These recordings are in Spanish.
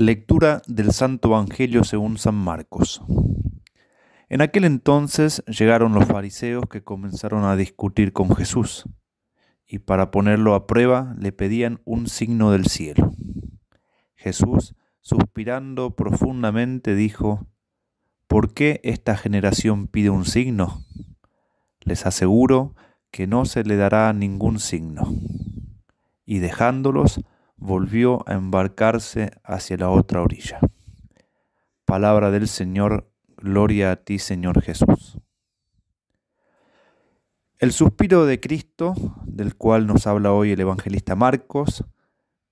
Lectura del Santo Evangelio según San Marcos. En aquel entonces llegaron los fariseos que comenzaron a discutir con Jesús, y para ponerlo a prueba le pedían un signo del cielo. Jesús, suspirando profundamente, dijo, ¿Por qué esta generación pide un signo? Les aseguro que no se le dará ningún signo. Y dejándolos, volvió a embarcarse hacia la otra orilla. Palabra del Señor, gloria a ti Señor Jesús. El suspiro de Cristo, del cual nos habla hoy el evangelista Marcos,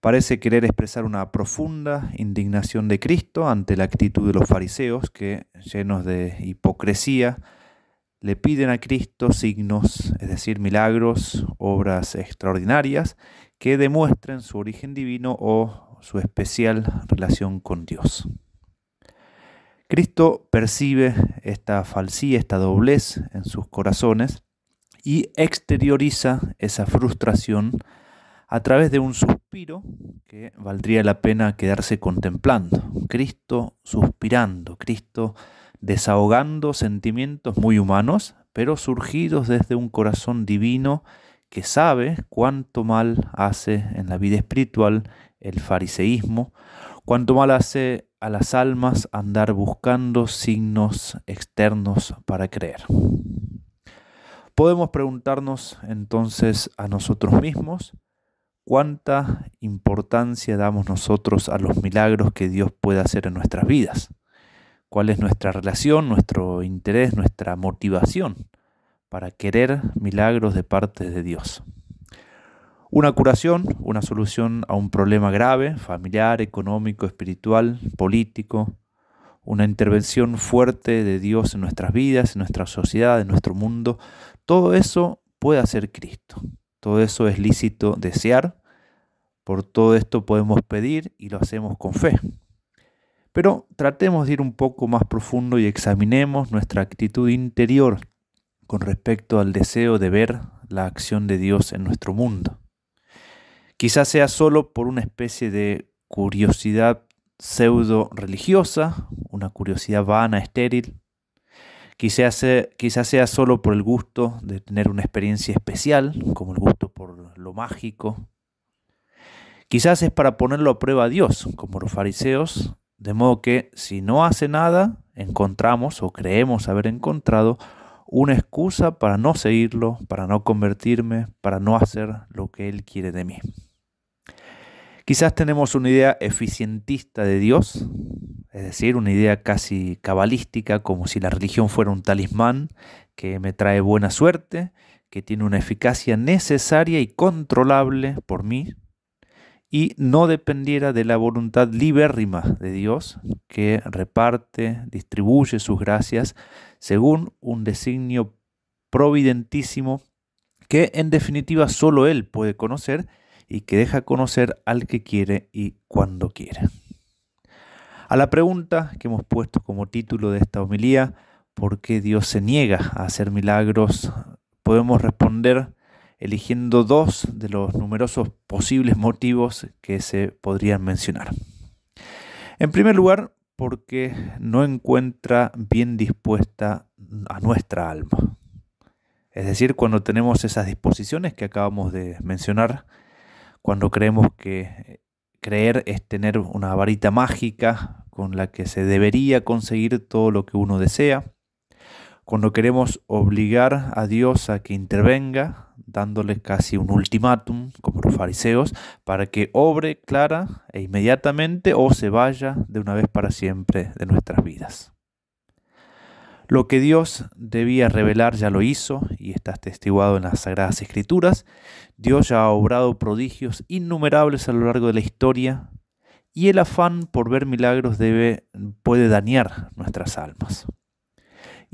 parece querer expresar una profunda indignación de Cristo ante la actitud de los fariseos que, llenos de hipocresía, le piden a Cristo signos, es decir, milagros, obras extraordinarias, que demuestren su origen divino o su especial relación con Dios. Cristo percibe esta falsía, esta doblez en sus corazones y exterioriza esa frustración a través de un suspiro que valdría la pena quedarse contemplando. Cristo suspirando, Cristo desahogando sentimientos muy humanos, pero surgidos desde un corazón divino que sabe cuánto mal hace en la vida espiritual el fariseísmo, cuánto mal hace a las almas andar buscando signos externos para creer. Podemos preguntarnos entonces a nosotros mismos cuánta importancia damos nosotros a los milagros que Dios puede hacer en nuestras vidas cuál es nuestra relación, nuestro interés, nuestra motivación para querer milagros de parte de Dios. Una curación, una solución a un problema grave, familiar, económico, espiritual, político, una intervención fuerte de Dios en nuestras vidas, en nuestra sociedad, en nuestro mundo, todo eso puede hacer Cristo. Todo eso es lícito desear, por todo esto podemos pedir y lo hacemos con fe. Pero tratemos de ir un poco más profundo y examinemos nuestra actitud interior con respecto al deseo de ver la acción de Dios en nuestro mundo. Quizás sea solo por una especie de curiosidad pseudo religiosa, una curiosidad vana, estéril. Quizás sea, quizás sea solo por el gusto de tener una experiencia especial, como el gusto por lo mágico. Quizás es para ponerlo a prueba a Dios, como los fariseos de modo que si no hace nada, encontramos o creemos haber encontrado una excusa para no seguirlo, para no convertirme, para no hacer lo que Él quiere de mí. Quizás tenemos una idea eficientista de Dios, es decir, una idea casi cabalística, como si la religión fuera un talismán que me trae buena suerte, que tiene una eficacia necesaria y controlable por mí, y no dependiera de la voluntad libérrima de Dios, que reparte, distribuye sus gracias según un designio providentísimo que en definitiva solo Él puede conocer y que deja conocer al que quiere y cuando quiere. A la pregunta que hemos puesto como título de esta homilía, ¿por qué Dios se niega a hacer milagros? Podemos responder eligiendo dos de los numerosos posibles motivos que se podrían mencionar. En primer lugar, porque no encuentra bien dispuesta a nuestra alma. Es decir, cuando tenemos esas disposiciones que acabamos de mencionar, cuando creemos que creer es tener una varita mágica con la que se debería conseguir todo lo que uno desea, cuando queremos obligar a Dios a que intervenga, dándole casi un ultimátum, como los fariseos, para que obre clara e inmediatamente o se vaya de una vez para siempre de nuestras vidas. Lo que Dios debía revelar ya lo hizo y está testiguado en las Sagradas Escrituras. Dios ya ha obrado prodigios innumerables a lo largo de la historia y el afán por ver milagros debe, puede dañar nuestras almas.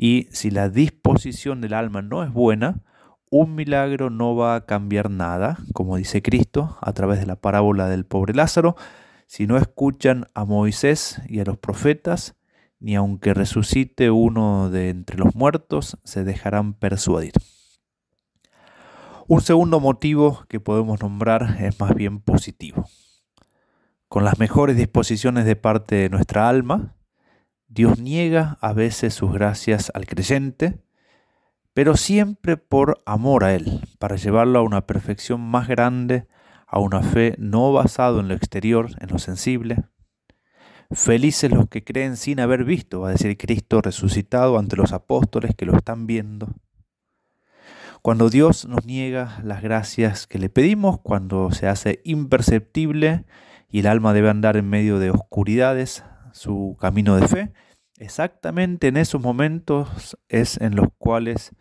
Y si la disposición del alma no es buena, un milagro no va a cambiar nada, como dice Cristo a través de la parábola del pobre Lázaro, si no escuchan a Moisés y a los profetas, ni aunque resucite uno de entre los muertos, se dejarán persuadir. Un segundo motivo que podemos nombrar es más bien positivo. con las mejores disposiciones de parte de nuestra alma, Dios niega a veces sus gracias al creyente, pero siempre por amor a Él, para llevarlo a una perfección más grande, a una fe no basado en lo exterior, en lo sensible. Felices los que creen sin haber visto, va a decir Cristo resucitado ante los apóstoles que lo están viendo. Cuando Dios nos niega las gracias que le pedimos, cuando se hace imperceptible y el alma debe andar en medio de oscuridades, su camino de fe, exactamente en esos momentos es en los cuales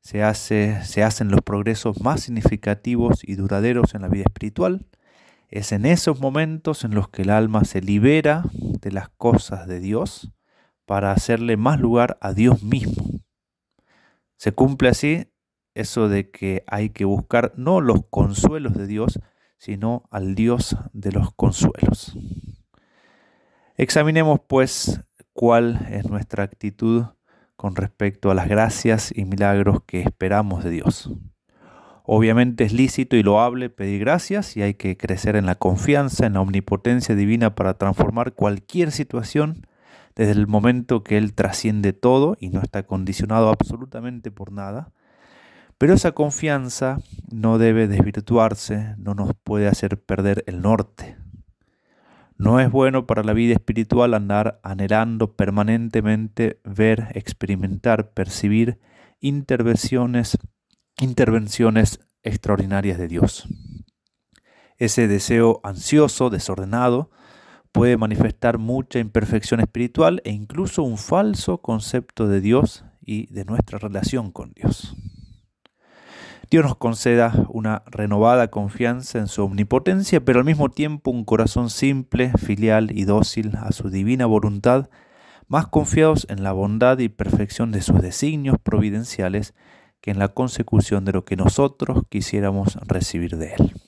se, hace, se hacen los progresos más significativos y duraderos en la vida espiritual. Es en esos momentos en los que el alma se libera de las cosas de Dios para hacerle más lugar a Dios mismo. Se cumple así eso de que hay que buscar no los consuelos de Dios, sino al Dios de los consuelos. Examinemos pues cuál es nuestra actitud con respecto a las gracias y milagros que esperamos de Dios. Obviamente es lícito y loable pedir gracias y hay que crecer en la confianza, en la omnipotencia divina para transformar cualquier situación desde el momento que Él trasciende todo y no está condicionado absolutamente por nada. Pero esa confianza no debe desvirtuarse, no nos puede hacer perder el norte. No es bueno para la vida espiritual andar anhelando permanentemente ver, experimentar, percibir intervenciones, intervenciones extraordinarias de Dios. Ese deseo ansioso, desordenado, puede manifestar mucha imperfección espiritual e incluso un falso concepto de Dios y de nuestra relación con Dios. Dios nos conceda una renovada confianza en su omnipotencia, pero al mismo tiempo un corazón simple, filial y dócil a su divina voluntad, más confiados en la bondad y perfección de sus designios providenciales que en la consecución de lo que nosotros quisiéramos recibir de Él.